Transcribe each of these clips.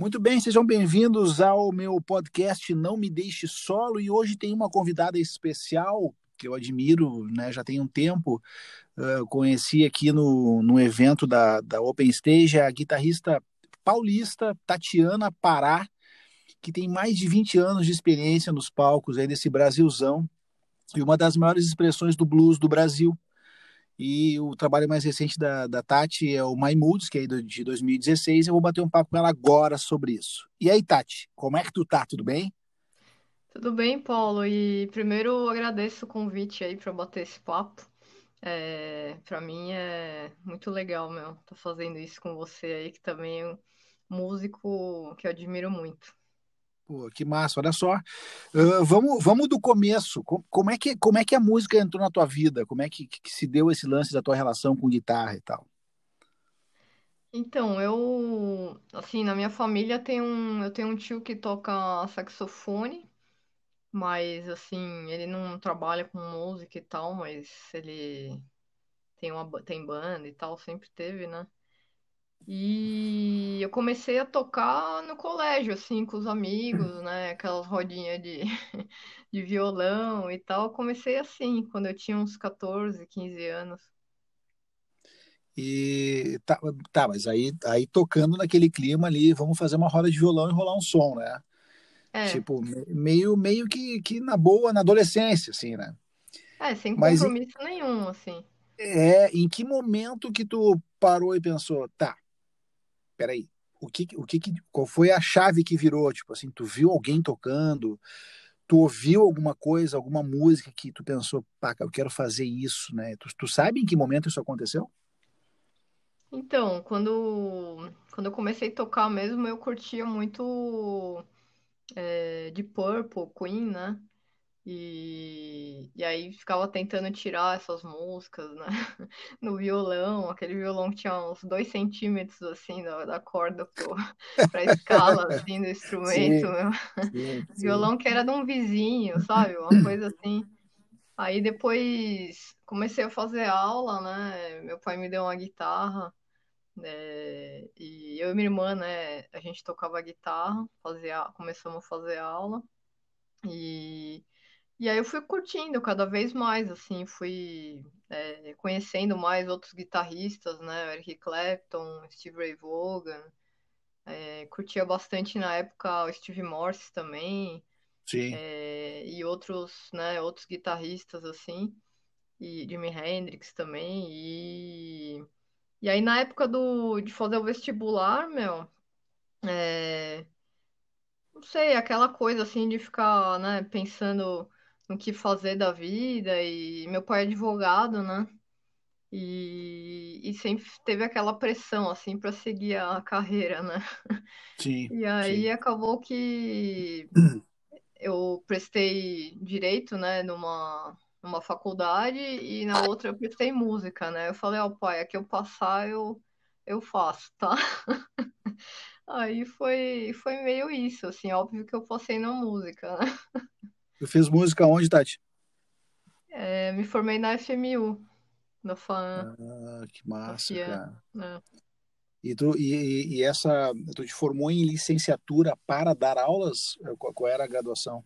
Muito bem, sejam bem-vindos ao meu podcast Não Me Deixe Solo e hoje tem uma convidada especial que eu admiro, né, já tem um tempo, uh, conheci aqui no, no evento da, da Open Stage a guitarrista paulista Tatiana Pará, que tem mais de 20 anos de experiência nos palcos aí desse Brasilzão e uma das maiores expressões do blues do Brasil. E o trabalho mais recente da, da Tati é o My Moods, que é de 2016. Eu vou bater um papo com ela agora sobre isso. E aí, Tati, como é que tu tá? Tudo bem? Tudo bem, Paulo? E primeiro agradeço o convite aí para bater esse papo. É, para mim é muito legal, meu, tô fazendo isso com você aí, que também é um músico que eu admiro muito. Pô, que massa, olha só. Uh, vamos, vamos do começo. Como é, que, como é que a música entrou na tua vida? Como é que, que se deu esse lance da tua relação com guitarra e tal? Então, eu, assim, na minha família tem um, eu tenho um tio que toca saxofone, mas assim, ele não trabalha com música e tal, mas ele tem uma tem banda e tal, sempre teve, né? E eu comecei a tocar no colégio, assim, com os amigos, né? Aquelas rodinhas de, de violão e tal. Comecei assim, quando eu tinha uns 14, 15 anos. E tá, tá mas aí, aí tocando naquele clima ali, vamos fazer uma roda de violão e rolar um som, né? É. Tipo, meio, meio que, que na boa, na adolescência, assim, né? É, sem compromisso mas, nenhum, assim. É, em que momento que tu parou e pensou, tá, peraí, o que, o que, qual foi a chave que virou? Tipo assim, tu viu alguém tocando, tu ouviu alguma coisa, alguma música que tu pensou, pá, eu quero fazer isso, né? Tu, tu sabe em que momento isso aconteceu? Então, quando, quando eu comecei a tocar mesmo, eu curtia muito é, de Purple, Queen, né? E, e aí ficava tentando tirar essas músicas, né? No violão, aquele violão que tinha uns dois centímetros assim da, da corda pro, pra escala assim, do instrumento, sim, sim, sim. Violão que era de um vizinho, sabe? Uma coisa assim. Aí depois comecei a fazer aula, né? Meu pai me deu uma guitarra. É, e eu e minha irmã, né, a gente tocava guitarra, fazia, começamos a fazer aula. E e aí eu fui curtindo cada vez mais, assim, fui é, conhecendo mais outros guitarristas, né? Eric Clapton, Steve Ray Vaughan. É, curtia bastante na época o Steve Morse também. Sim. É, e outros, né, outros guitarristas, assim. E Jimi Hendrix também. E, e aí na época do, de fazer o vestibular, meu... É, não sei, aquela coisa assim de ficar, né, pensando no que fazer da vida e meu pai é advogado, né? E, e sempre teve aquela pressão assim para seguir a carreira, né? Sim. E aí sim. acabou que eu prestei direito, né, numa numa faculdade e na outra eu prestei música, né? Eu falei, ó, oh, pai, aqui eu passar eu eu faço, tá? Aí foi foi meio isso, assim, óbvio que eu passei na música, né? Tu fez música onde, Tati? É, me formei na FMU, na FAM. Ah, que massa, cara. É. E, tu, e, e, essa, tu te formou em licenciatura para dar aulas? Qual, qual era a graduação?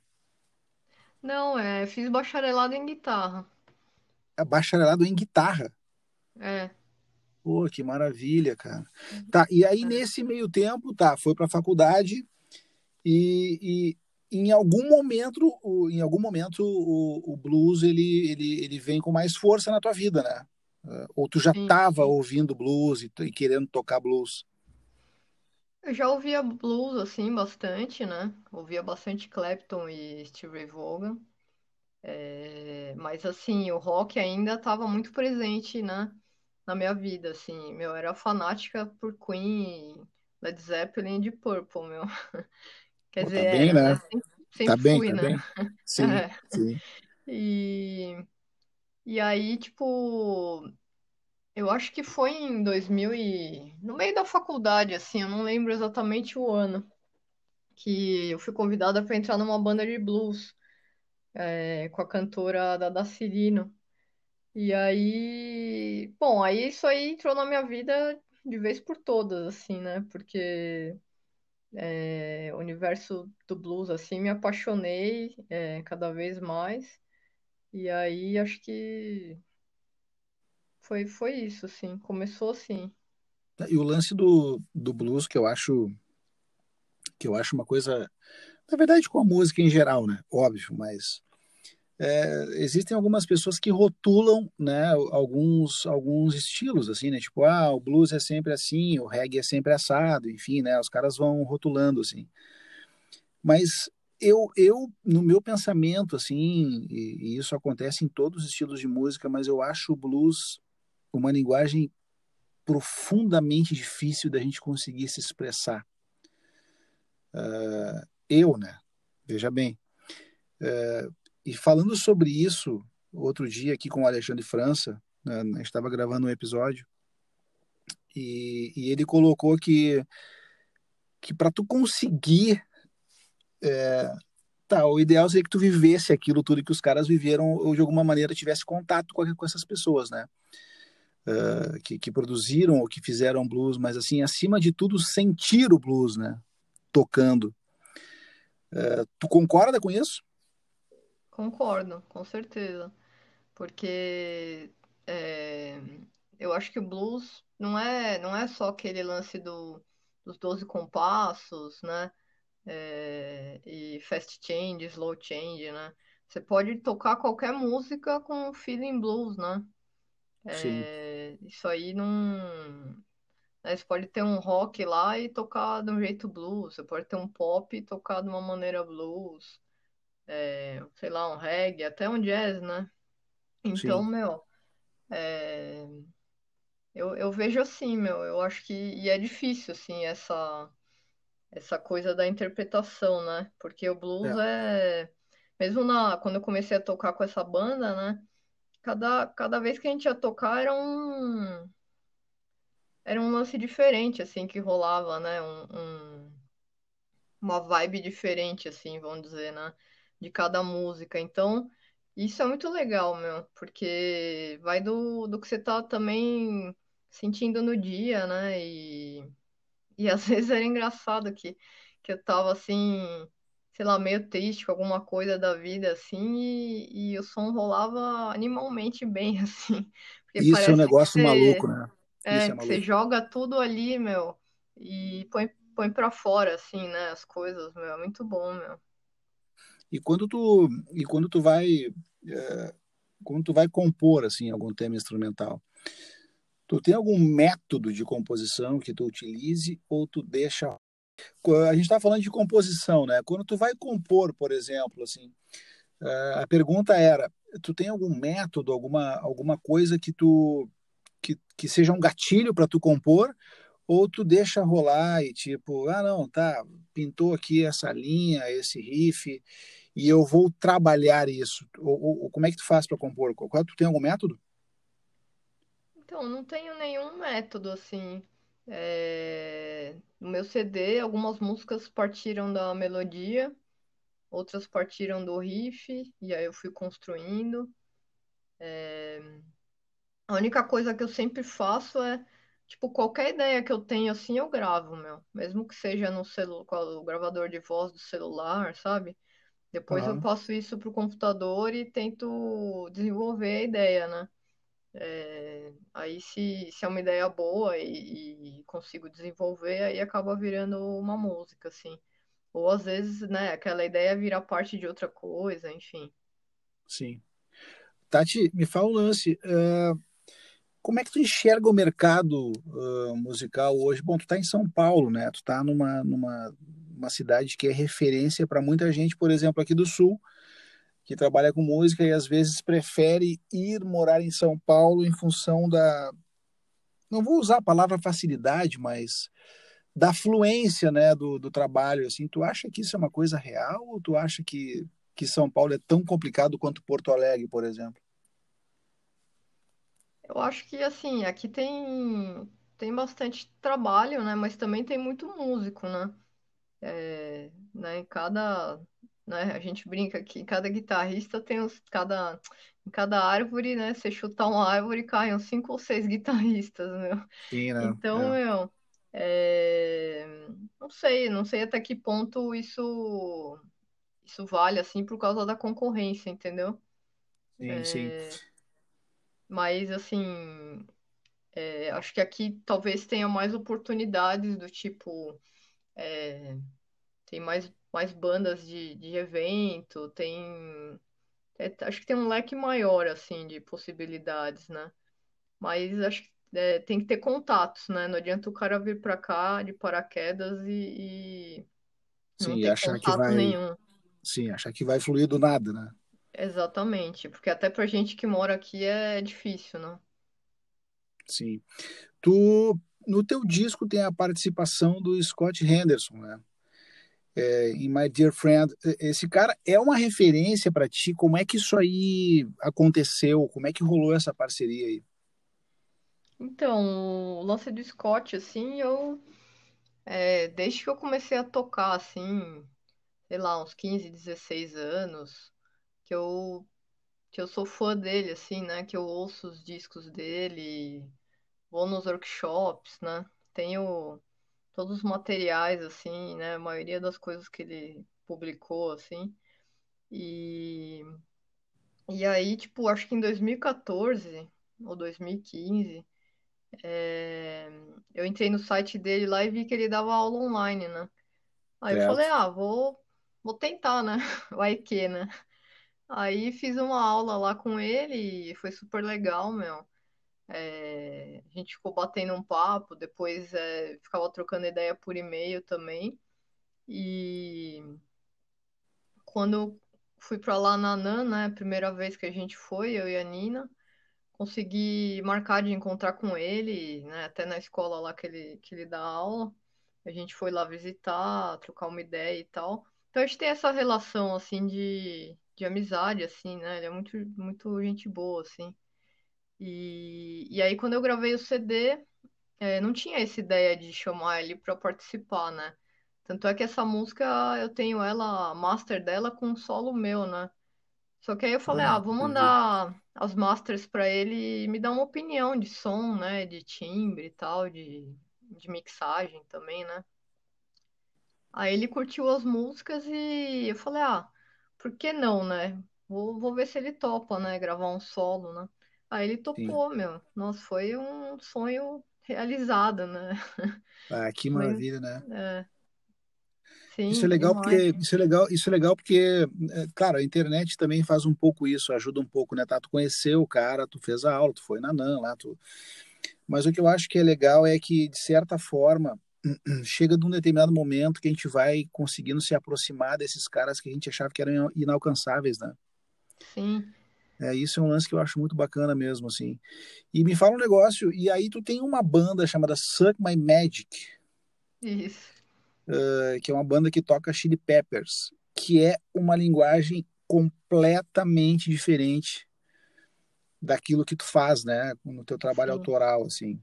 Não, é, fiz bacharelado em guitarra. É bacharelado em guitarra? É. Pô, que maravilha, cara. Tá, e aí é. nesse meio tempo, tá, foi para a faculdade e, em algum momento, em algum momento o, o, blues ele, ele, ele vem com mais força na tua vida, né? Uh, ou tu já estava ouvindo blues e, e, querendo tocar blues? Eu já ouvia blues assim bastante, né? Ouvia bastante Clapton e Steve Vaughan. É... Mas assim, o rock ainda estava muito presente, né? Na minha vida, assim, meu, era fanática por Queen, Led Zeppelin e Deep Purple, meu. Quer Pô, tá dizer, tá bem, né? Sempre, sempre tá bem, fui, tá né? bem. Sim, é. sim. E, e aí, tipo, eu acho que foi em 2000 e... No meio da faculdade, assim, eu não lembro exatamente o ano, que eu fui convidada para entrar numa banda de blues é, com a cantora Dada Cirino. E aí, bom, aí isso aí entrou na minha vida de vez por todas, assim, né? Porque é, universo do blues, assim, me apaixonei é, cada vez mais. E aí acho que foi, foi isso, assim, começou assim. E o lance do, do blues que eu acho que eu acho uma coisa, na verdade, com a música em geral, né? Óbvio, mas é, existem algumas pessoas que rotulam, né, alguns alguns estilos assim, né? Tipo, ah, o blues é sempre assim, o reggae é sempre assado, enfim, né? Os caras vão rotulando assim. Mas eu, eu no meu pensamento assim, e, e isso acontece em todos os estilos de música, mas eu acho o blues uma linguagem profundamente difícil da gente conseguir se expressar. Uh, eu, né? Veja bem. Uh, e falando sobre isso, outro dia aqui com o Alexandre França, né, a gente estava gravando um episódio, e, e, ele colocou que, que para tu conseguir. É, tá, o ideal seria que tu vivesse aquilo tudo que os caras viveram, ou de alguma maneira tivesse contato com, com essas pessoas, né? Uh, que, que, produziram ou que fizeram blues, mas assim, acima de tudo, sentir o blues, né? Tocando. Uh, tu concorda com isso? Concordo, com certeza. Porque é, eu acho que o blues não é, não é só aquele lance do, dos 12 compassos, né? É, e fast change, slow change, né? Você pode tocar qualquer música com feeling blues, né? É, isso aí não. Né, você pode ter um rock lá e tocar de um jeito blues. Você pode ter um pop e tocar de uma maneira blues. É, sei lá, um reggae, até um jazz, né? Então, Sim. meu, é, eu, eu vejo assim, meu, eu acho que e é difícil, assim, essa, essa coisa da interpretação, né? Porque o blues É. é, mesmo na, quando eu comecei a tocar com essa banda, né? Cada, cada vez que a gente ia tocar era um, era um lance diferente, assim, que rolava, né? Um, um- uma vibe diferente, assim, vamos dizer, né? De cada música. Então, isso é muito legal, meu, porque vai do, do que você tá também sentindo no dia, né? E, e às vezes era engraçado que, que eu tava assim, sei lá, meio triste com alguma coisa da vida, assim, e, e o som rolava animalmente bem, assim. Isso é um negócio você, maluco, né? É, é que você maluco. joga tudo ali, meu, e põe, põe pra fora, assim, né, as coisas, meu, é muito bom, meu. E quando tu, e quando tu vai, é, quando tu vai compor assim algum tema instrumental, tu tem algum método de composição que tu utilize ou tu deixa a gente está falando de composição, né? Quando tu vai compor, por exemplo, assim, é, a pergunta era: tu tem algum método, alguma, alguma coisa que tu que, que seja um gatilho para tu compor, ou tu deixa rolar e tipo, ah não, tá, pintou aqui essa linha, esse riff, e eu vou trabalhar isso. Ou, ou como é que tu faz para compor? Tu tem algum método? Então, não tenho nenhum método, assim. É, No meu CD, algumas músicas partiram da melodia, outras partiram do riff, e aí eu fui construindo. A única coisa que eu sempre faço é, tipo, qualquer ideia que eu tenho, assim, eu gravo, meu. Mesmo que seja no celu... com o gravador de voz do celular, sabe? Depois eu passo isso pro computador e tento desenvolver a ideia, né? É, aí se, se é uma ideia boa e, e consigo desenvolver, aí acaba virando uma música, assim. Ou às vezes, né, aquela ideia vira parte de outra coisa, enfim. Sim. Tati, me fala um lance. Uh, como é que tu enxerga o mercado uh, musical hoje? Bom, tu tá em São Paulo, né? Tu tá numa, numa uma cidade que é referência para muita gente, por exemplo, aqui do Sul, que trabalha com música e às vezes prefere ir morar em São Paulo em função da. Não vou usar a palavra facilidade, mas da fluência né, do, do trabalho. Assim, tu acha que isso é uma coisa real ou tu acha que, que São Paulo é tão complicado quanto Porto Alegre, por exemplo? Eu acho que, assim, aqui tem, tem bastante trabalho, né, mas também tem muito músico, né? É, né, em cada, né, a gente brinca que cada guitarrista tem os, cada, em cada árvore, né, você chutar uma árvore, caem uns cinco ou seis guitarristas, meu. Sim, né? Então, É. meu, é, não sei, não sei até que ponto isso isso vale assim por causa da concorrência, entendeu? Sim, é... sim. Mas assim, é, acho que aqui talvez tenha mais oportunidades do tipo é, tem mais, mais bandas de, de evento, tem é, acho que tem um leque maior assim de possibilidades, né? Mas acho que é, tem que ter contatos, né? Não adianta o cara vir para cá de paraquedas e, e Sim, não achar que vai nenhum. Sim, achar que vai fluir do nada, né? Exatamente, porque até pra gente que mora aqui é difícil, né? Sim. Tu no teu disco tem a participação do Scott Henderson, né? É, em My Dear Friend, esse cara é uma referência para ti. Como é que isso aí aconteceu? Como é que rolou essa parceria aí? Então, o lance do Scott, assim, eu. É, desde que eu comecei a tocar, assim, sei lá, uns 15, 16 anos, que eu, que eu sou fã dele, assim, né? Que eu ouço os discos dele, vou nos workshops, né? Tenho todos os materiais, assim, né? A maioria das coisas que ele publicou, assim. E, e aí, tipo, acho que em 2014 ou 2015 é, eu entrei no site dele lá e vi que ele dava aula online, né? Aí eu falei, ah, vou, vou tentar, né? Vai que, né? Aí fiz uma aula lá com ele e foi super legal, meu. É, a gente ficou batendo um papo, depois é, ficava trocando ideia por e-mail também. E quando fui para lá na NAN, né, primeira vez que a gente foi, eu e a Nina, consegui marcar de encontrar com ele, né, até na escola lá que ele, que ele dá aula. A gente foi lá visitar, trocar uma ideia e tal. Então a gente tem essa relação, assim, de, de amizade, assim, né? Ele é muito, muito gente boa, assim. E, e aí, quando eu gravei o CD, é, não tinha essa ideia de chamar ele para participar, né? Tanto é que essa música eu tenho ela, a master dela, com um solo meu, né? Só que aí eu falei, ah, vou mandar as masters para ele e me dar uma opinião de som, né? De timbre e tal, de, de mixagem também, né? Aí ele curtiu as músicas e eu falei, ah, por que não, né? Vou, vou ver se ele topa, né? Gravar um solo, né? Aí ele topou, Sim. meu. Nossa, foi um sonho realizado, né? Ah, que maravilha, né? É. Sim, isso é legal porque isso é legal, isso é legal porque, é, claro, a internet também faz um pouco isso, ajuda um pouco, né? Tá, tu conheceu o cara, tu fez a aula, tu foi na NAN lá, tu. Mas o que eu acho que é legal é que de certa forma chega de um determinado momento que a gente vai conseguindo se aproximar desses caras que a gente achava que eram inalcançáveis, né? Sim. É, isso é um lance que eu acho muito bacana mesmo, assim. E me fala um negócio, e aí tu tem uma banda chamada Suck My Magic. Isso. Uh, que é uma banda que toca Chili Peppers, que é uma linguagem completamente diferente daquilo que tu faz, né, no teu trabalho Sim. autoral, assim.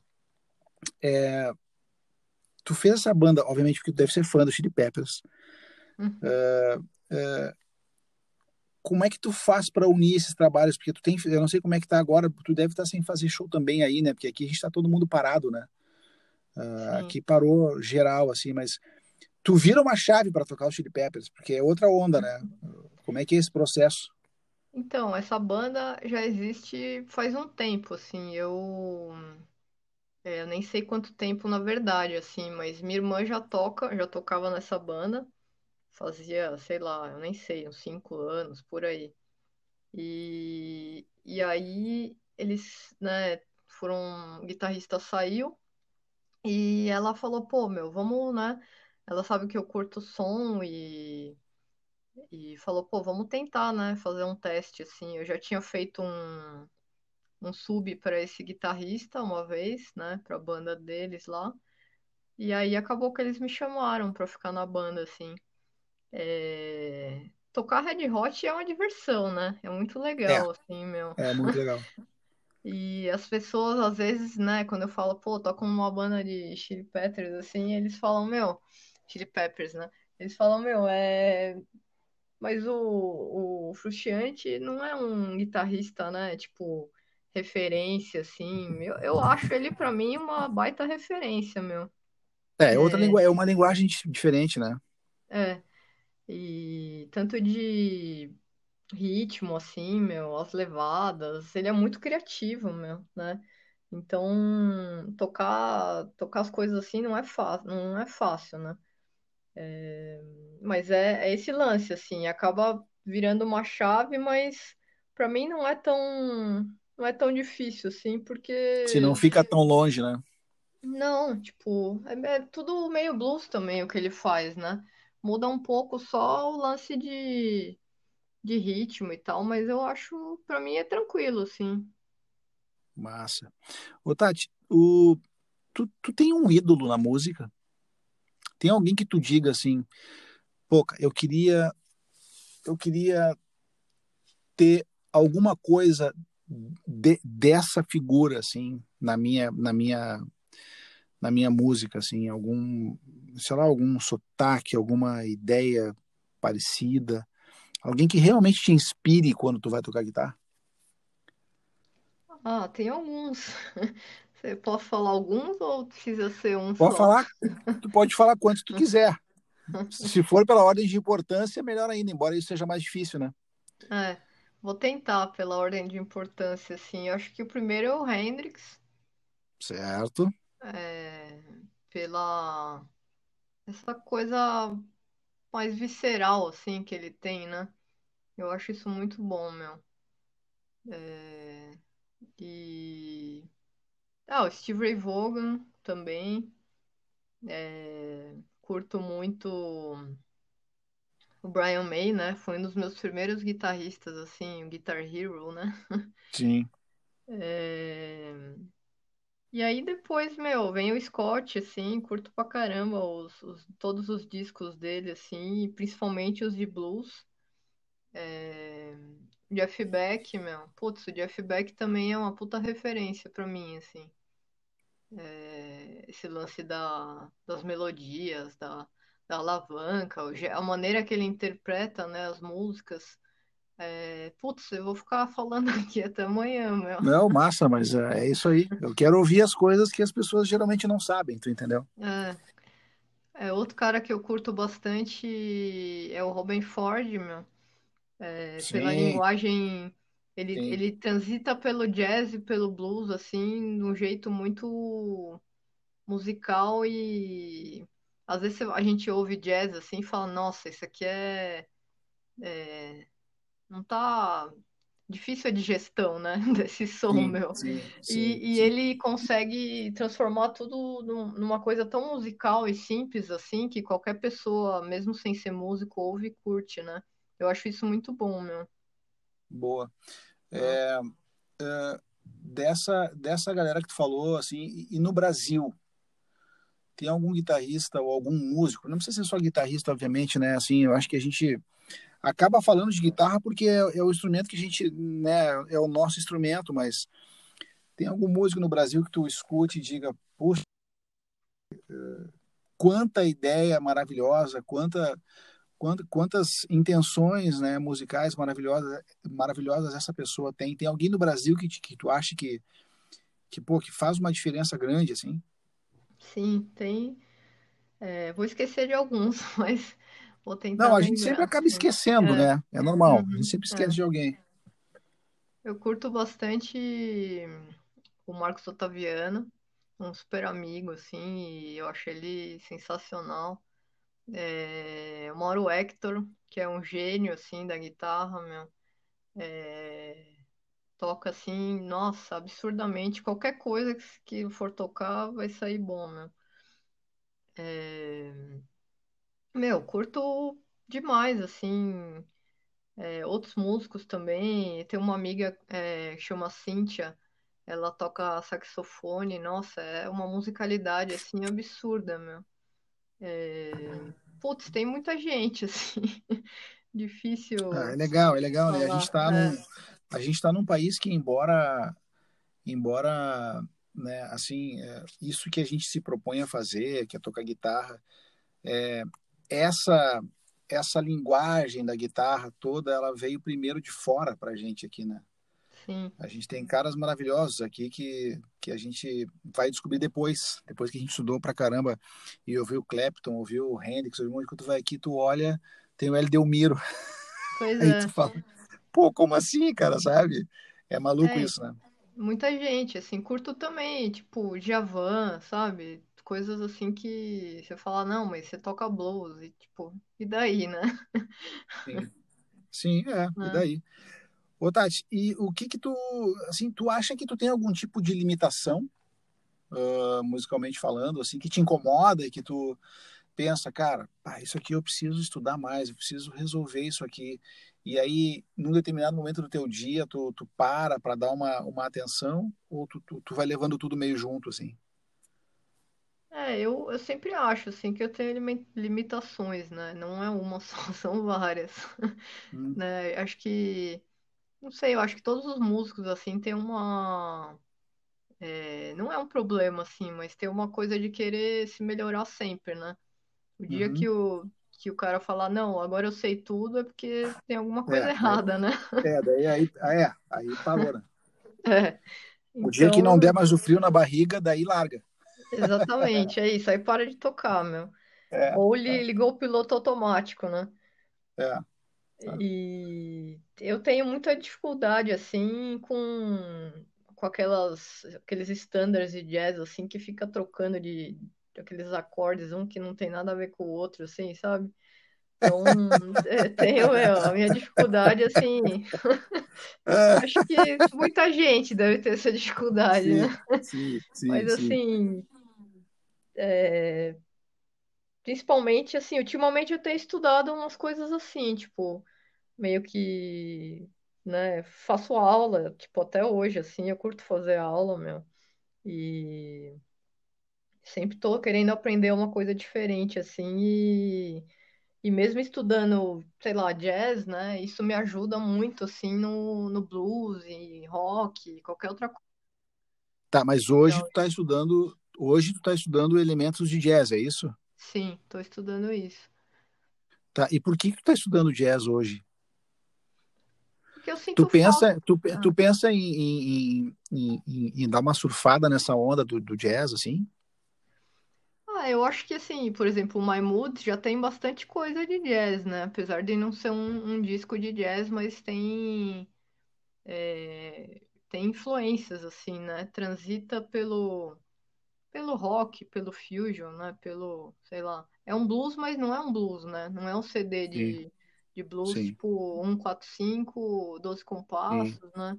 É, tu fez essa banda, obviamente, porque tu deve ser fã do Chili Peppers. Uhum. Uh, uh, como é que tu faz para unir esses trabalhos? Porque tu tem, eu não sei como é que tá agora, tu deve estar tá sem fazer show também aí, né? Porque aqui a gente está todo mundo parado, né? Uh, aqui parou geral, assim, mas tu vira uma chave para tocar o Chili Peppers, porque é outra onda, né? Como é que é esse processo? Então, essa banda já existe faz um tempo, assim, eu... É, eu nem sei quanto tempo na verdade, assim, mas minha irmã já toca, já tocava nessa banda, fazia, sei lá, eu nem sei, uns cinco anos, por aí. E, e aí eles, né, foram, o guitarrista saiu e ela falou, pô, meu, vamos, né, ela sabe que eu curto som e, e falou, pô, vamos tentar, né, fazer um teste, assim, eu já tinha feito um, um sub para esse guitarrista uma vez, né, para a banda deles lá, e aí acabou que eles me chamaram para ficar na banda, assim. É... Tocar Red Hot é uma diversão, né? É muito legal, é. assim, meu. É muito legal. E as pessoas, às vezes, né, quando eu falo, pô, toco numa banda de Chili Peppers, assim, eles falam, meu, Chili Peppers, né? Eles falam, meu, é. Mas o, o Frusciante não é um guitarrista, né? Tipo, referência, assim. Eu, eu acho ele, para mim, uma baita referência, meu. É, é outra é, lingu... é uma linguagem diferente, né? É. E tanto de ritmo, assim, meu, as levadas, ele é muito criativo, meu, né? Então, tocar, tocar as coisas assim não é fácil, não é fácil, né? É, mas é, é esse lance, assim, acaba virando uma chave, mas para mim não é tão não é tão difícil, assim, porque. Se não fica tão longe, né? Não, tipo, é, é tudo meio blues também o que ele faz, né? Muda um pouco só o lance de, de ritmo e tal, mas eu acho, para mim é tranquilo, assim. Massa. Ô, Tati, o... tu, tu tem um ídolo na música? Tem alguém que tu diga assim, pô, eu queria eu queria ter alguma coisa de, dessa figura assim na minha na minha na minha música assim algum sei lá algum sotaque alguma ideia parecida. Alguém que realmente te inspire quando tu vai tocar guitarra? Ah tem alguns. Você pode falar alguns ou precisa ser um pode só? falar tu pode falar quantos tu quiser. Se for pela ordem de importância melhor ainda embora isso seja mais difícil né? É Vou tentar pela ordem de importância, assim. Eu acho que o primeiro é o Hendrix. Certo. É, pela essa coisa mais visceral, assim, que ele tem, né? Eu acho isso muito bom, meu. É, e... Ah, o Steve Ray Vaughan também. É, curto muito o Brian May, né? Foi um dos meus primeiros guitarristas, assim, o Guitar Hero, né? Sim. É... E aí depois, meu, vem o Scott, assim, curto pra caramba os, os, todos os discos dele, assim, principalmente os de blues. É... Jeff Beck, meu, putz, o Jeff Beck também é uma puta referência pra mim, assim. É... Esse lance da, das melodias, da da alavanca, a maneira que ele interpreta né, as músicas. É... Putz, eu vou ficar falando aqui até amanhã, meu. Não, massa, mas é, é isso aí. Eu quero ouvir as coisas que as pessoas geralmente não sabem, tu entendeu? É. É, outro cara que eu curto bastante é o Robin Ford, meu. É, pela linguagem, ele, ele transita pelo jazz e pelo blues, assim, de um jeito muito musical e às vezes a gente ouve jazz assim e fala, nossa, isso aqui é, é... não tá difícil a digestão, né, desse som, sim, meu. Sim, sim, e, e ele consegue transformar tudo numa coisa tão musical e simples assim que qualquer pessoa, mesmo sem ser músico, ouve e curte, né? Eu acho isso muito bom, meu. Boa. É, é, dessa, dessa galera que tu falou, assim, e, e no Brasil, tem algum guitarrista ou algum músico, não precisa ser só guitarrista, obviamente, né? Assim, eu acho que a gente acaba falando de guitarra porque é, é, o instrumento que a gente, né, é o nosso instrumento, mas tem algum músico no Brasil que tu escute e diga, puxa, quanta ideia maravilhosa, quanta quantas intenções, né, musicais maravilhosas, maravilhosas essa pessoa tem. Tem alguém no Brasil que, que tu acha que que pô, que faz uma diferença grande assim? Sim, tem. É, vou esquecer de alguns, mas vou tentar Não, a gente sempre acaba esquecendo, é. né? É normal, uhum, a gente sempre esquece é. de alguém. Eu curto bastante o Marcos Otaviano, um super amigo, assim, e eu acho ele sensacional. É, o Mauro Hector, que é um gênio, assim, da guitarra, meu. É, toca assim, nossa, absurdamente. Qualquer coisa que for tocar vai sair bom, né? É... Meu, curto demais, assim. É, outros músicos também. Tem uma amiga é, que chama Cíntia, ela toca saxofone, nossa, é uma musicalidade assim absurda, meu. É... Putz, tem muita gente, assim. Difícil. Ah, é legal, é legal, né? A gente tá é. num a gente está num país que, embora, embora né, assim, é, isso que a gente se propõe a fazer, que é tocar guitarra, é, essa essa linguagem da guitarra toda, ela veio primeiro de fora para a gente aqui, né? Sim. A gente tem caras maravilhosos aqui que, que a gente vai descobrir depois, depois que a gente estudou pra caramba e ouviu o Clapton, ouviu o Hendrix, ouviu um monte, quando tu vai aqui, tu olha, tem o El Delmiro. Pois Aí é. tu fala, pô, como assim, cara, sabe? É maluco É, isso, né? muita gente, assim, curto também, tipo, Djavan, sabe? Coisas assim que você fala, não, mas você toca blues, e tipo, e daí, né? Sim, Sim, é, e Né? daí? Ô, Tati, e o que que tu, assim, tu acha que tu tem algum tipo de limitação, ah, musicalmente falando, assim, que te incomoda e que tu pensa, cara, pá, isso aqui eu preciso estudar mais, eu preciso resolver isso aqui. E aí, num determinado momento do teu dia, tu, tu para para dar uma, uma atenção ou tu, tu, tu vai levando tudo meio junto, assim? É, eu, eu sempre acho, assim, que eu tenho limi- limitações, né? Não é uma só, são várias, Hum, né? Acho que, não sei, eu acho que todos os músicos, assim, têm uma... é, não é um problema, assim, mas tem uma coisa de querer se melhorar sempre, né? O dia que uhum. o, que o cara falar, não, agora eu sei tudo, é porque tem alguma coisa É, errada, né? é, daí aí, é, aí parou, né? É, O dia que não der então, mais o frio na barriga, daí larga. exatamente, é isso, aí para de tocar, meu. É, Ou li- ligou o piloto automático, né? é, é. E eu tenho muita dificuldade, assim, com, com aquelas, aqueles standards de jazz, assim, que fica trocando de aqueles acordes, um que não tem nada a ver com o outro, assim, sabe? Então, é, tenho, meu, a minha dificuldade, assim, acho que muita gente deve ter essa dificuldade, né? sim, sim, sim, Mas, sim. assim, principalmente, assim, ultimamente eu tenho estudado umas coisas assim, tipo, meio que, né, faço aula, tipo, até hoje, assim, eu curto fazer aula, meu, e sempre tô querendo aprender uma coisa diferente, assim, e, e mesmo estudando, sei lá, jazz, né, isso me ajuda muito, assim, no, no blues e rock, qualquer outra coisa. Tá, mas hoje tu tá estudando, hoje tu tá estudando elementos de jazz, é isso? Sim, tô estudando isso. Tá, e por que que tu tá estudando jazz hoje? Porque eu Tu sinto falta. pensa, tu, pe- Ah, tu pensa em, em, em, em- em dar uma surfada nessa onda do, do jazz, assim? Ah, eu acho que assim, por exemplo, o My Mood já tem bastante coisa de jazz, né? Apesar de não ser um, um disco de jazz, mas tem, é, tem influências, assim, né? Transita pelo, pelo rock, pelo fusion, né? Pelo, sei lá. É um blues, mas não é um blues, né? Não é um CD Sim, de, de blues sim, tipo 145, 12 sim, compassos, né?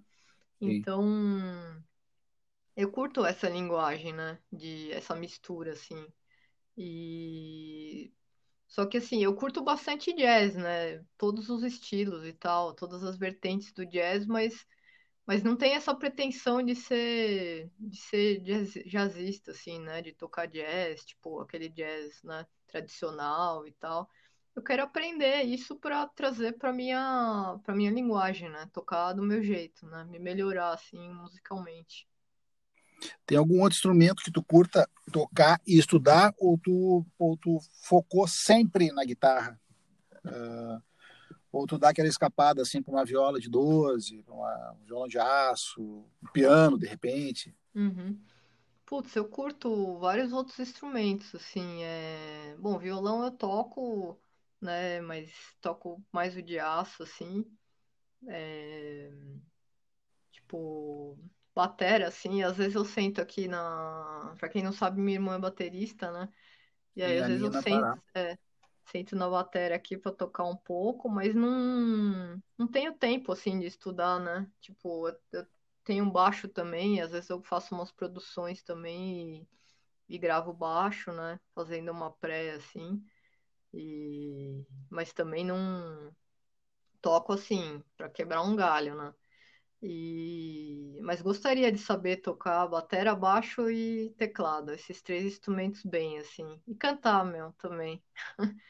sim. Então, eu curto essa linguagem, né? De essa mistura, assim. E só que assim, eu curto bastante jazz, né? Todos os estilos e tal, todas as vertentes do jazz, mas mas não tem essa pretensão de ser de ser jazz, jazzista assim, né? De tocar jazz, tipo aquele jazz, né, tradicional e tal. Eu quero aprender isso para trazer para minha para minha linguagem, né? Tocar do meu jeito, né? Me melhorar assim musicalmente. Tem algum outro instrumento que tu curta tocar e estudar ou tu, ou tu focou sempre na guitarra? Ou tu dá aquela escapada assim para uma viola de 12, para uma um violão de aço, um piano de repente? Uhum. Putz, eu curto vários outros instrumentos, assim, é... Bom, violão eu toco, né, mas toco mais o de aço, assim, tipo, batera, assim, às vezes eu sento aqui na... Pra quem não sabe, minha irmã é baterista, né, e aí Sim, às vezes eu Nina sento, é, sento na batera aqui pra tocar um pouco, mas não, não tenho tempo, assim, de estudar, né, tipo, eu, eu tenho um baixo também, às vezes eu faço umas produções também e gravo baixo, né? Fazendo uma pré assim. E mas também não toco assim para quebrar um galho, né? E mas gostaria de saber tocar bateria, baixo e teclado, esses três instrumentos bem assim. E cantar, meu, também.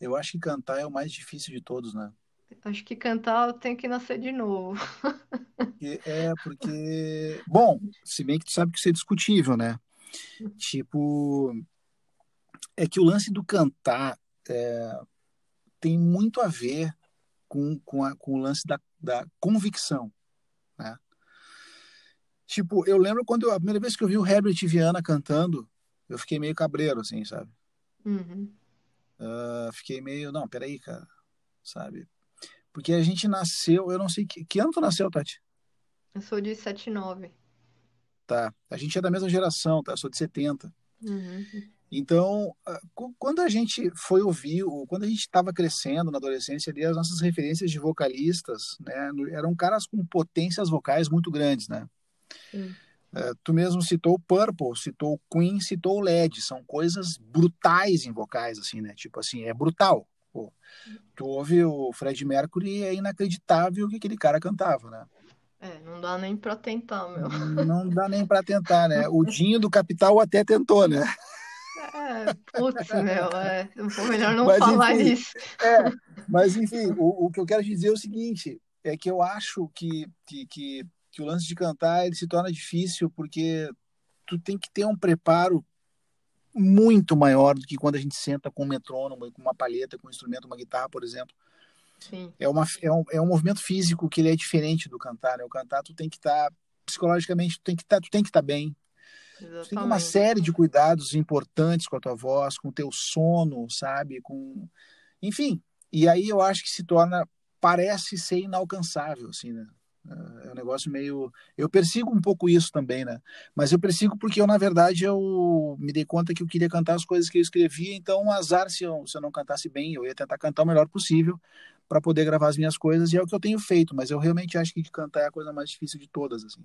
Eu acho que cantar é o mais difícil de todos, né? Acho que cantar eu tenho que nascer de novo. É porque, bom, se bem que tu sabe que isso é discutível, né? Tipo, é que o lance do cantar é, tem muito a ver com, com, a, com o lance da da convicção, né? Tipo, eu lembro quando eu, a primeira vez que eu vi o Herbert Viana cantando, eu fiquei meio cabreiro, assim, sabe? Uhum. Uh, fiquei meio, não, peraí, cara, sabe? Porque a gente nasceu, eu não sei, que, que ano tu nasceu, Tati? Eu sou de 79. Tá, a gente é da mesma geração, tá? Eu sou de 70. Uhum. Então, quando a gente foi ouvir, quando a gente estava crescendo na adolescência ali, as nossas referências de vocalistas, né, eram caras com potências vocais muito grandes, né? Uh, tu mesmo citou o Purple, citou o Queen, citou o LED, são coisas brutais em vocais, assim, né? Tipo assim, é brutal. Pô, tu ouve o Fred Mercury é inacreditável o que aquele cara cantava, né? É, não dá nem pra tentar, meu. Não dá nem pra tentar, né? O Dinho do Capital até tentou, né? É, putz, meu, é, melhor não mas, falar enfim, isso. É, mas, enfim, o, o que eu quero dizer é o seguinte, é que eu acho que, que, que que o lance de cantar ele se torna difícil porque tu tem que ter um preparo muito maior do que quando a gente senta com um metrônomo, com uma palheta, com um instrumento, uma guitarra, por exemplo. Sim. É, uma, é, um, é um movimento físico que ele é diferente do cantar. Né? O cantar tu tem que estar tá, psicologicamente, tu tem que tá, estar tá bem. Exatamente. Tem uma série de cuidados importantes com a tua voz, com o teu sono, sabe? Com enfim. E aí eu acho que se torna parece ser inalcançável assim, né? É um negócio meio. Eu persigo um pouco isso também, né? Mas eu persigo porque eu, na verdade, eu me dei conta que eu queria cantar as coisas que eu escrevia, então azar se eu, se eu não cantasse bem. Eu ia tentar cantar o melhor possível para poder gravar as minhas coisas, e é o que eu tenho feito, mas eu realmente acho que cantar é a coisa mais difícil de todas, assim.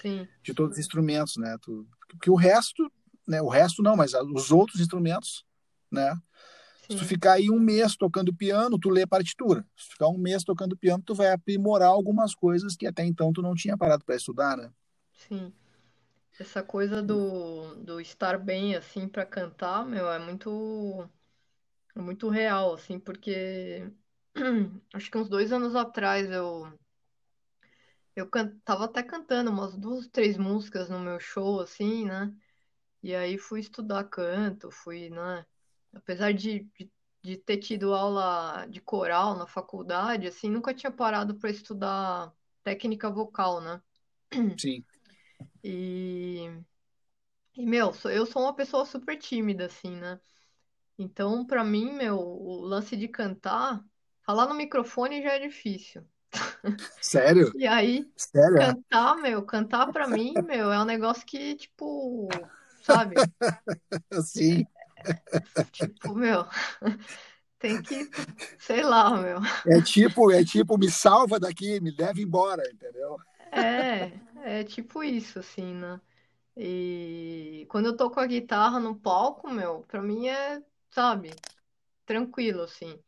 Sim. De todos os instrumentos, né? Porque o resto, né? O resto não, mas os outros instrumentos, né? Se tu ficar aí um mês tocando piano, tu lê partitura. Se tu ficar um mês tocando piano, tu vai aprimorar algumas coisas que até então tu não tinha parado para estudar, né? Sim. Essa coisa do, do estar bem, assim, para cantar, meu, é muito, é muito real, assim, porque acho que uns dois anos atrás eu eu can... tava até cantando umas duas, três músicas no meu show, assim, né? E aí fui estudar canto, fui, né? apesar de, de, de, ter tido aula de coral na faculdade, assim, nunca tinha parado para estudar técnica vocal, né? Sim. E, e meu, eu sou uma pessoa super tímida, assim, né? Então, para mim, meu, o lance de cantar, falar no microfone já é difícil. Sério? E aí, Sério? cantar, meu, cantar para mim, meu, é um negócio que, tipo, sabe? Sim. Tipo, meu, tem que, sei lá, meu. É tipo, é tipo, me salva daqui, me leva embora, entendeu? É, é tipo isso, assim, né? E quando eu tô com a guitarra no palco, meu, pra mim é, sabe, tranquilo, assim.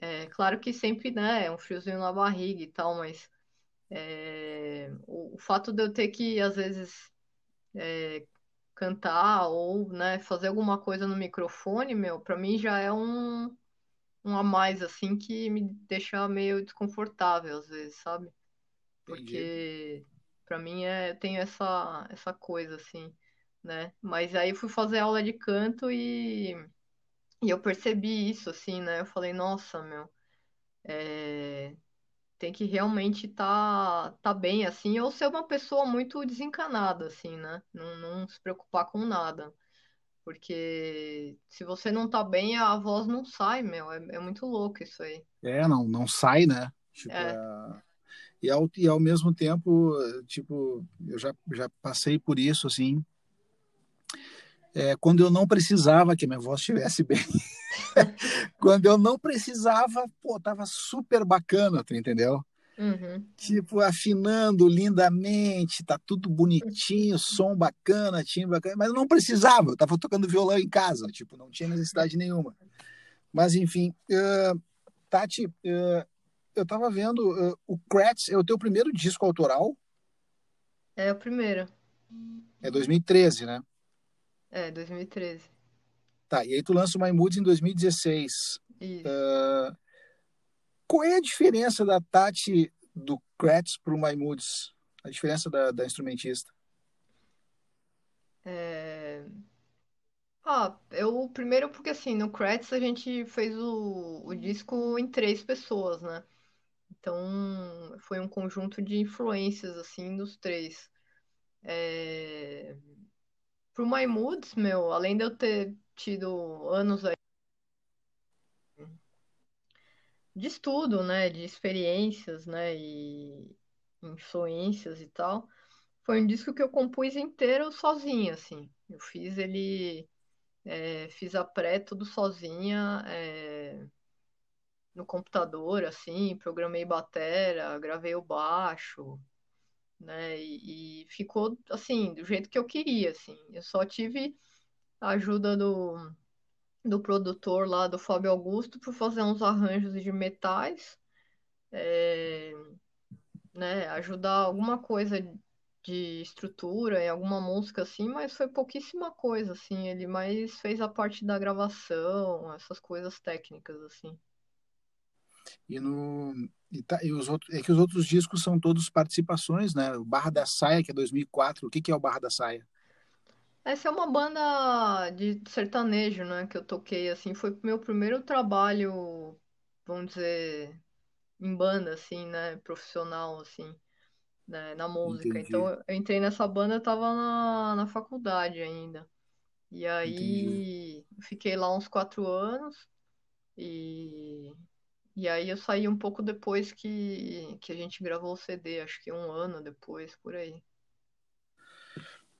É claro que sempre, né, é um friozinho na barriga e tal, mas é, o, o, fato de eu ter que, às vezes, é, cantar ou, né, fazer alguma coisa no microfone, meu, para mim já é um, um a mais, assim, que me deixa meio desconfortável às vezes, sabe? Porque para mim é, tenho essa, essa coisa, assim, né? Mas aí fui fazer aula de canto e, e eu percebi isso, assim, né? Eu falei, nossa, meu, é, tem que realmente tá, tá bem, assim, ou ser uma pessoa muito desencanada, assim, né? Não, não se preocupar com nada. Porque se você não tá bem, a voz não sai, meu. É, é muito louco isso aí. É, não, não sai, né? Tipo, é. É... E, ao, e ao mesmo tempo, tipo, eu já, já passei por isso, assim. É, quando eu não precisava que a minha voz estivesse bem. Quando eu não precisava, pô, tava super bacana, tu entendeu? Uhum. Tipo, afinando lindamente, tá tudo bonitinho, som bacana, timbre bacana, mas eu não precisava, eu tava tocando violão em casa, tipo, não tinha necessidade nenhuma. Mas, enfim, uh, Tati, uh, eu tava vendo, uh, o Kratz é o teu primeiro disco autoral? É o primeiro. É 2013, né? É, 2013. Tá, e aí tu lança o My Moods em 2016. Uh, qual é a diferença da Tati do Kratz pro My Moods? A diferença da, da instrumentista? É... Ah, eu primeiro porque assim, no Kratz a gente fez o, o disco em três pessoas, né? Então foi um conjunto de influências assim dos três. É... Pro My Moods, meu, além de eu ter tido anos aí de estudo, né, de experiências, né, e influências e tal, foi um disco que eu compus inteiro sozinha, assim. Eu fiz ele, é, fiz a pré tudo sozinha, é, no computador, assim, programei batera, gravei o baixo, né? E, e, ficou assim, do jeito que eu queria, assim. Eu só tive a ajuda do, do produtor lá, do Fábio Augusto, para fazer uns arranjos de metais, é, né? Ajudar alguma coisa de estrutura em alguma música assim, mas foi pouquíssima coisa, assim. Ele mais fez a parte da gravação, essas coisas técnicas, assim. E no e, tá, e os outros é que os outros discos são todos participações, né? O Barra da Saia, que é 2004. O que que é o Barra da Saia? Essa é uma banda de sertanejo, né, que eu toquei assim, foi meu primeiro trabalho, vamos dizer, em banda assim, né, profissional assim, né, na música. Entendi. Então eu entrei nessa banda, eu tava na, na faculdade ainda. E Entendi. aí fiquei lá uns quatro anos e e aí eu saí um pouco depois que, que a gente gravou o CD, acho que um ano depois, por aí.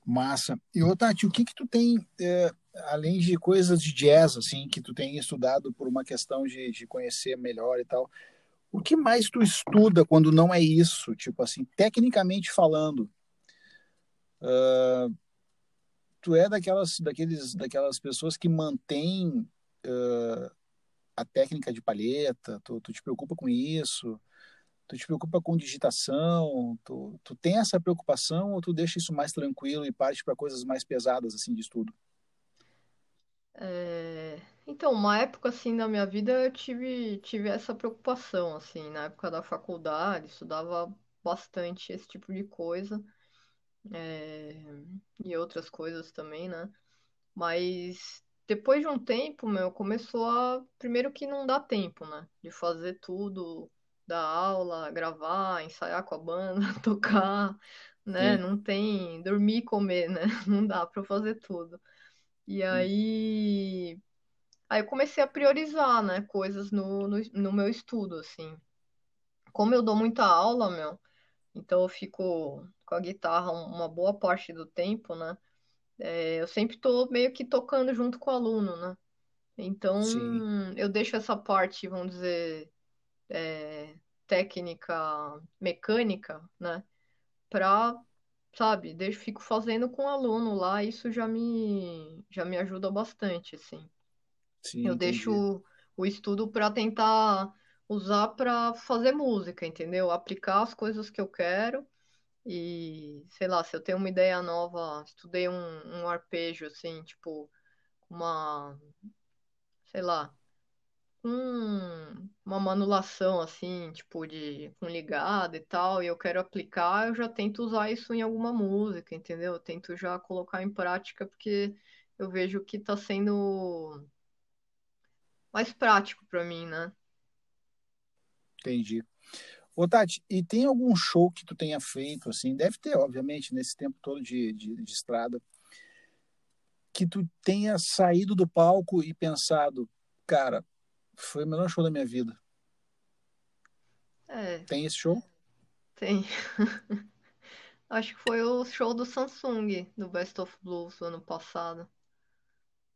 Massa. E ô Tati, o que que tu tem, é, além de coisas de jazz, assim, que tu tem estudado por uma questão de, de conhecer melhor e tal, o que mais tu estuda quando não é isso? Tipo assim, tecnicamente falando, uh, tu é daquelas, daqueles, daquelas pessoas que mantêm uh, a técnica de palheta, tu, tu te preocupa com isso, tu te preocupa com digitação, tu, tu tem essa preocupação ou tu deixa isso mais tranquilo e parte para coisas mais pesadas assim de estudo? É... Então, uma época assim na minha vida eu tive, tive essa preocupação, assim, na época da faculdade, estudava bastante esse tipo de coisa, é... e outras coisas também, né? Mas depois de um tempo, meu, começou a. Primeiro que não dá tempo, né? De fazer tudo, dar aula, gravar, ensaiar com a banda, tocar, né? Sim, Não tem. Dormir e comer, né? Não dá pra fazer tudo. E aí. Aí eu comecei a priorizar, né? Coisas no, no, no meu estudo, assim. Como eu dou muita aula, meu, então eu fico com a guitarra uma boa parte do tempo, né? É, eu sempre tô meio que tocando junto com o aluno, né? Então, sim, eu deixo essa parte, vamos dizer, é, técnica, mecânica, né? Pra, sabe, deixo, fico fazendo com o aluno lá, isso já me, já me ajuda bastante, assim. sim, Eu entendi. deixo o estudo para tentar usar para fazer música, entendeu? Aplicar as coisas que eu quero e, sei lá, se eu tenho uma ideia nova, estudei um, um arpejo, assim, tipo, uma, sei lá, um, uma manulação, assim, tipo, de com ligado e tal, e eu quero aplicar, eu já tento usar isso em alguma música, entendeu? Eu tento já colocar em prática, porque eu vejo que tá sendo mais prático para mim, né? Entendi. Ô, Tati, e tem algum show que tu tenha feito, assim, deve ter, obviamente, nesse tempo todo de, de, de estrada, que tu tenha saído do palco e pensado, cara, foi o melhor show da minha vida. É, Tem esse show? tem. Acho que foi o show do Samsung, do Best of Blues, do ano passado,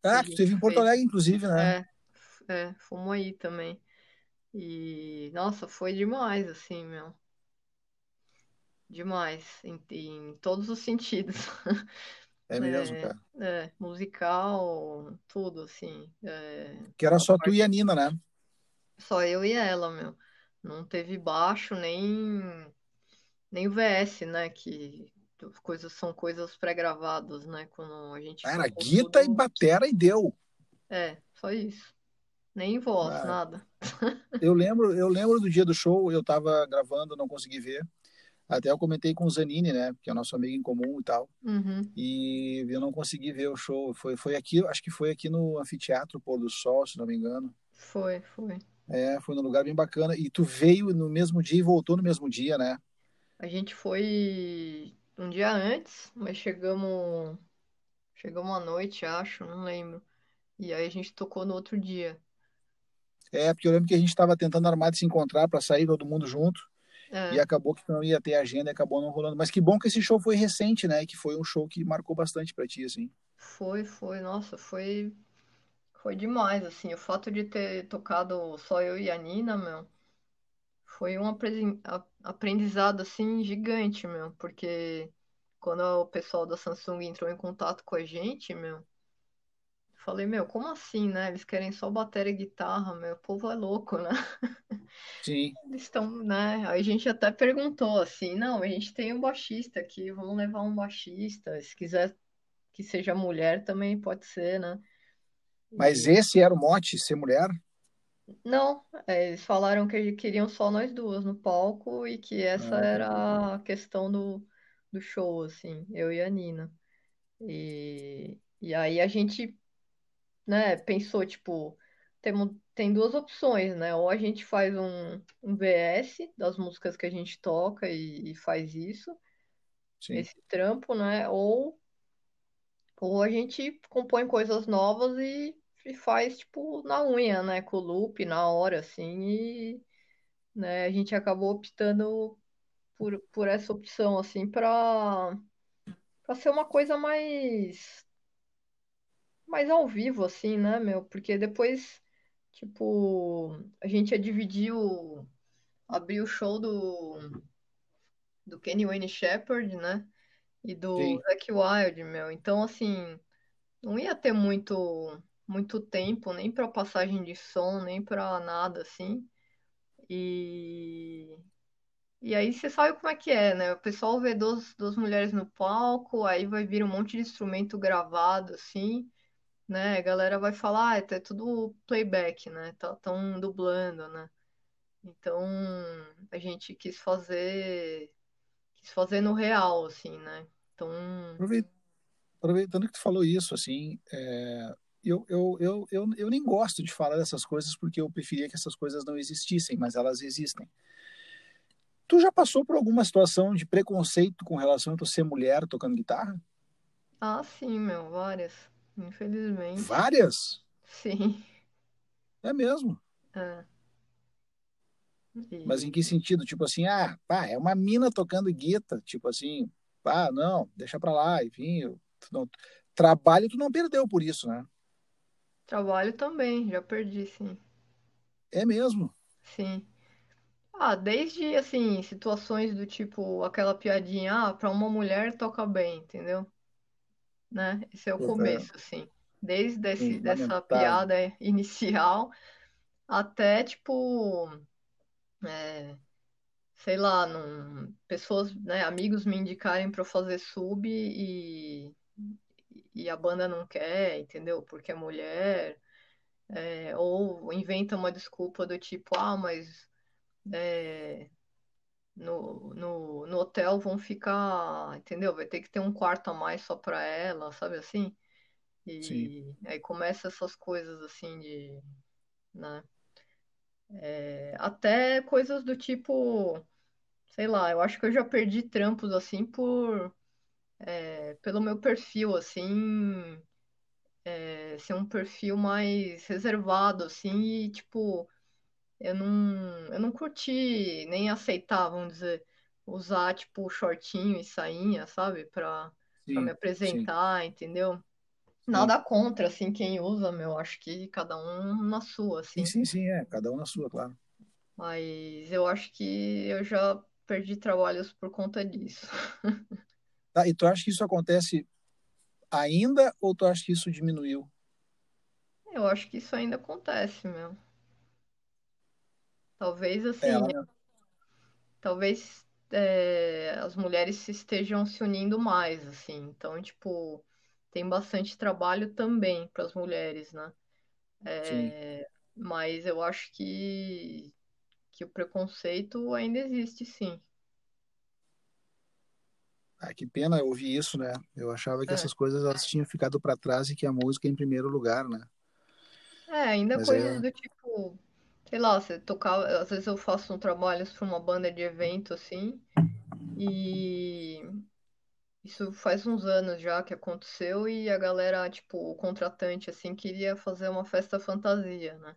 Ah, que teve em Porto. Alegre, inclusive, né? É, é, fomos aí também. E, nossa, foi demais, assim, meu. Demais, em, em todos os sentidos. É mesmo, É, cara. é, musical, tudo, assim. É, Que era só tu e a Nina, né? só eu e ela, meu. Não teve baixo, nem, nem o VS, né? Que coisas são coisas pré-gravadas, né? Quando a gente Era guita e tudo. batera e deu. É, só isso. Nem voz, Ah, nada. eu lembro, eu lembro do dia do show, eu tava gravando, não consegui ver. Até eu comentei com o Zanini, né? Que é nosso amigo em comum e tal. Uhum. E eu não consegui ver o show. Foi, foi aqui, acho que foi aqui no Anfiteatro Pôr do Sol, se não me engano. Foi, foi. É, foi num lugar bem bacana. E tu veio no mesmo dia e voltou no mesmo dia, né? A gente foi um dia antes, mas chegamos chegamos à noite, acho, não lembro. E aí a gente tocou no outro dia. É, porque eu lembro que a gente estava tentando armar de se encontrar para sair todo mundo junto. É. E acabou que não ia ter agenda e acabou não rolando. Mas que bom que esse show foi recente, né? Que foi um show que marcou bastante para ti, assim. Foi, foi. Nossa, foi foi demais, assim. O fato de ter tocado só eu e a Nina, meu, foi um aprendizado, assim, gigante, meu. Porque quando o pessoal da Samsung entrou em contato com a gente, meu, falei, meu, como assim, né? Eles querem só bateria e guitarra, meu, o povo é louco, né? Sim. Eles estão, né? Aí a gente até perguntou assim, não, a gente tem um baixista aqui, vamos levar um baixista. Se quiser que seja mulher, também pode ser, né? Mas e... esse era o mote, ser mulher? Não, é, eles falaram que queriam só nós duas no palco e que essa ah, era a questão do, do show, assim, eu e a Nina. E, e aí a gente, né, pensou, tipo, tem, tem duas opções, né? Ou a gente faz um, um VS das músicas que a gente toca e, e faz isso, Sim. esse trampo, né? Ou, ou a gente compõe coisas novas e, e faz, tipo, na unha, né? Com o loop, na hora, assim, e né, a gente acabou optando por, por essa opção, assim, para para ser uma coisa mais mais ao vivo, assim, né, meu? Porque depois Tipo, a gente ia dividir o. abrir o show do. do Kenny Wayne Shepherd, né? E do Sim. Zack Wild, meu. Então, assim, não ia ter muito muito tempo, nem para passagem de som, nem para nada, assim. E. E aí você sabe como é que é, né? O pessoal vê duas, duas mulheres no palco, aí vai vir um monte de instrumento gravado, assim né? A galera vai falar, ah, é tudo playback, né? Estão dublando, né? Então a gente quis fazer quis fazer no real, assim, né? Então aproveitando que tu falou isso, assim, é, eu, eu, eu, eu, eu nem gosto de falar dessas coisas porque eu preferia que essas coisas não existissem, mas elas existem. Tu já passou por alguma situação de preconceito com relação a tu ser mulher tocando guitarra? Ah, sim, meu, várias. Infelizmente. Várias? Sim. É mesmo. É. E... Mas em que sentido? Tipo assim, ah, pá, é uma mina tocando guitarra, tipo assim, pá, não, deixa pra lá, enfim, tu não... trabalho tu não perdeu por isso, né? Trabalho também, já perdi, sim. É mesmo? Sim. Ah, desde, assim, situações do tipo, aquela piadinha, ah, pra uma mulher toca bem, entendeu? Né? Esse é o começo, assim. Desde esse, dessa piada inicial até, tipo, é, sei lá, num, pessoas, né, amigos me indicarem para fazer sub e, e a banda não quer, entendeu? Porque é mulher. É, ou inventa uma desculpa do tipo, ah, mas é, no, no, no hotel vão ficar, entendeu? Vai ter que ter um quarto a mais só para ela, sabe assim? E Sim. aí começa essas coisas assim de, né? É, até coisas do tipo, sei lá, eu acho que eu já perdi trampos assim por é, pelo meu perfil, assim, é, ser um perfil mais reservado, assim, e tipo eu não, eu não curti nem aceitar, vamos dizer, usar tipo shortinho e sainha, sabe? Pra, sim, pra me apresentar, sim. entendeu? Nada sim. contra, assim, quem usa, meu, acho que cada um na sua, assim. Sim, sim, sim, é, cada um na sua, claro. Mas eu acho que eu já perdi trabalhos por conta disso. Tá, e tu acha que isso acontece ainda ou tu acha que isso diminuiu? Eu acho que isso ainda acontece, meu. Talvez assim, é, talvez é, as mulheres estejam se unindo mais, assim. Então, tipo, tem bastante trabalho também para as mulheres, né? É, mas eu acho que, que o preconceito ainda existe, sim. Ah, que pena eu ouvir isso, né? Eu achava que é. essas coisas elas tinham ficado para trás e que a música é em primeiro lugar, né? É, ainda Mas coisas é... do tipo sei lá, você tocava, às vezes eu faço um trabalho para uma banda de evento assim, e isso faz uns anos já que aconteceu e a galera, tipo, o contratante assim queria fazer uma festa fantasia, né?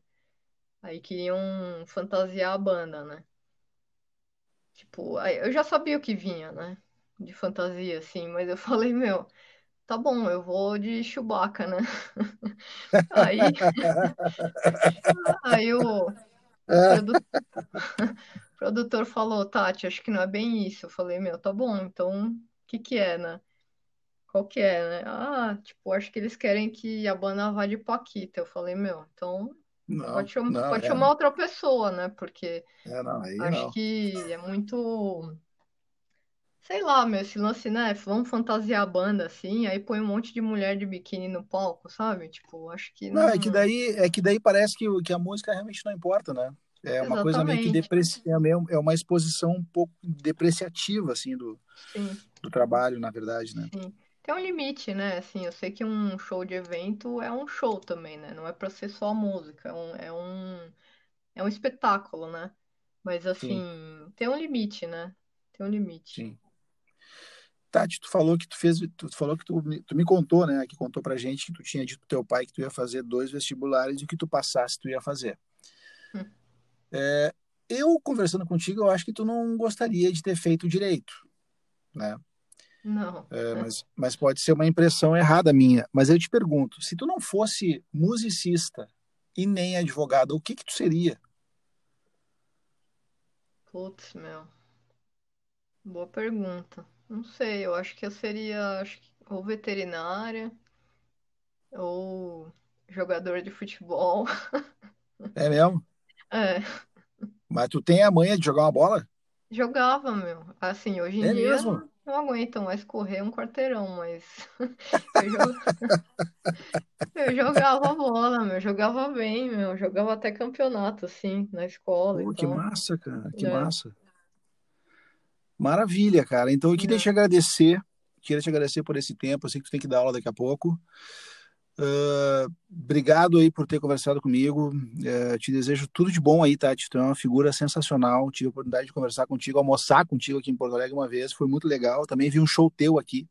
Aí queriam fantasiar a banda, né? Tipo, eu já sabia o que vinha, né? De fantasia, assim, mas eu falei, meu, tá bom, eu vou de Chewbacca, né? Aí, aí o, produ- o produtor falou, Tati, acho que não é bem isso. Eu falei, meu, tá bom, então o que que é, né? Qual que é, né? Ah, tipo, acho que eles querem que a banda vá de Paquita. Eu falei, meu, então Não, pode chamar, não, pode é, chamar outra pessoa, né? Porque é, não, acho que é muito. Sei lá, meu, esse lance, né? Vamos fantasiar a banda assim, aí põe um monte de mulher de biquíni no palco, sabe? Tipo, acho que Não, é que não. daí, é que daí parece que, que a música realmente não importa, né? É uma coisa meio que Exatamente, depreci... é, é uma exposição um pouco depreciativa, assim, do, sim, do trabalho, na verdade, né? sim. Tem um limite, né? Assim, eu sei que um show de evento é um show também, né? Não é pra ser só música, é um, é um, é um espetáculo, né? Mas assim, Sim, tem um limite, né? Tem um limite. sim. Tati, tu falou que tu fez, tu falou que tu, me- tu me contou, né? Que contou pra gente que tu tinha dito pro teu pai que tu ia fazer dois vestibulares e o que tu passasse tu ia fazer. Hum, Eu, conversando contigo, eu acho que tu não gostaria de ter feito direito, né? Não. É, mas, mas pode ser uma impressão errada minha. Mas eu te pergunto, se tu não fosse musicista e nem advogado, o que que tu seria? Putz, meu. Boa pergunta. Não sei, eu acho que eu seria, acho que, ou veterinária, ou jogador de futebol. É mesmo? É, Mas tu tem a manha de jogar uma bola? jogava, meu. Assim, hoje em É dia mesmo? não aguento mais correr um quarteirão, mas eu, jo- eu jogava bola, meu. Jogava bem, meu. Jogava até campeonato, assim, na escola Pô, que massa, cara, que É, massa. Maravilha, cara. Então eu queria te agradecer, queria te agradecer por esse tempo. Eu sei que tu tem que dar aula daqui a pouco. Ah, obrigado aí por ter conversado comigo. Eh, te desejo tudo de bom aí, Tati. Tu é uma figura sensacional. Tive a oportunidade de conversar contigo, almoçar contigo aqui em Porto Alegre uma vez. Foi muito legal. Também vi um show teu aqui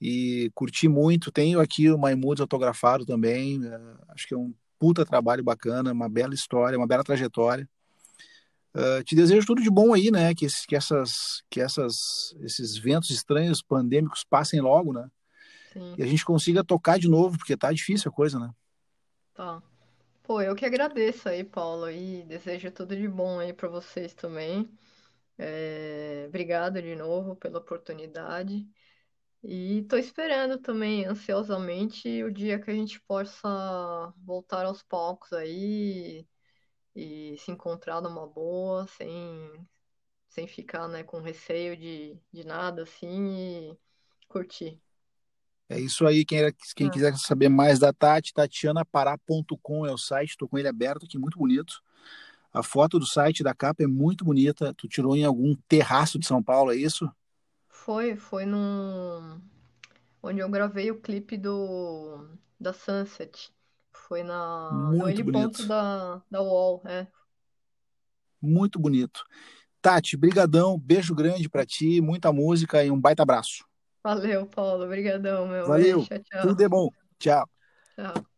e curti muito. Tenho aqui o Maimudes autografado também. Eh, acho que é um puta trabalho bacana, uma bela história, uma bela trajetória. Ah, te desejo tudo de bom aí, né? Que, que essas, que essas, esses ventos estranhos pandêmicos passem logo, né? Sim, E a gente consiga tocar de novo, porque tá difícil a coisa, né? tá. Pô, eu que agradeço aí, Paulo, e desejo tudo de bom aí pra vocês também. É, obrigado de novo pela oportunidade. E tô esperando também ansiosamente o dia que a gente possa voltar aos palcos aí e se encontrar numa boa, sem, sem ficar, né, com receio de, de nada assim e curtir. É isso aí. Quem, era- quem Ah, quiser saber mais da Tati, tatianapará.com é o site. Tô com ele aberto aqui, muito bonito. A foto do site da capa é muito bonita. Tu tirou em algum terraço de São Paulo, é isso? foi, foi num, onde eu gravei o clipe do da Sunset. Foi na, no Muito N ponto bonito. da, da UOL, é. Muito bonito. Tati, brigadão, beijo grande pra ti, muita música e um baita abraço. Valeu, Paulo. Obrigadão, meu. Valeu, tchau, tudo de bom. Tchau. Tchau.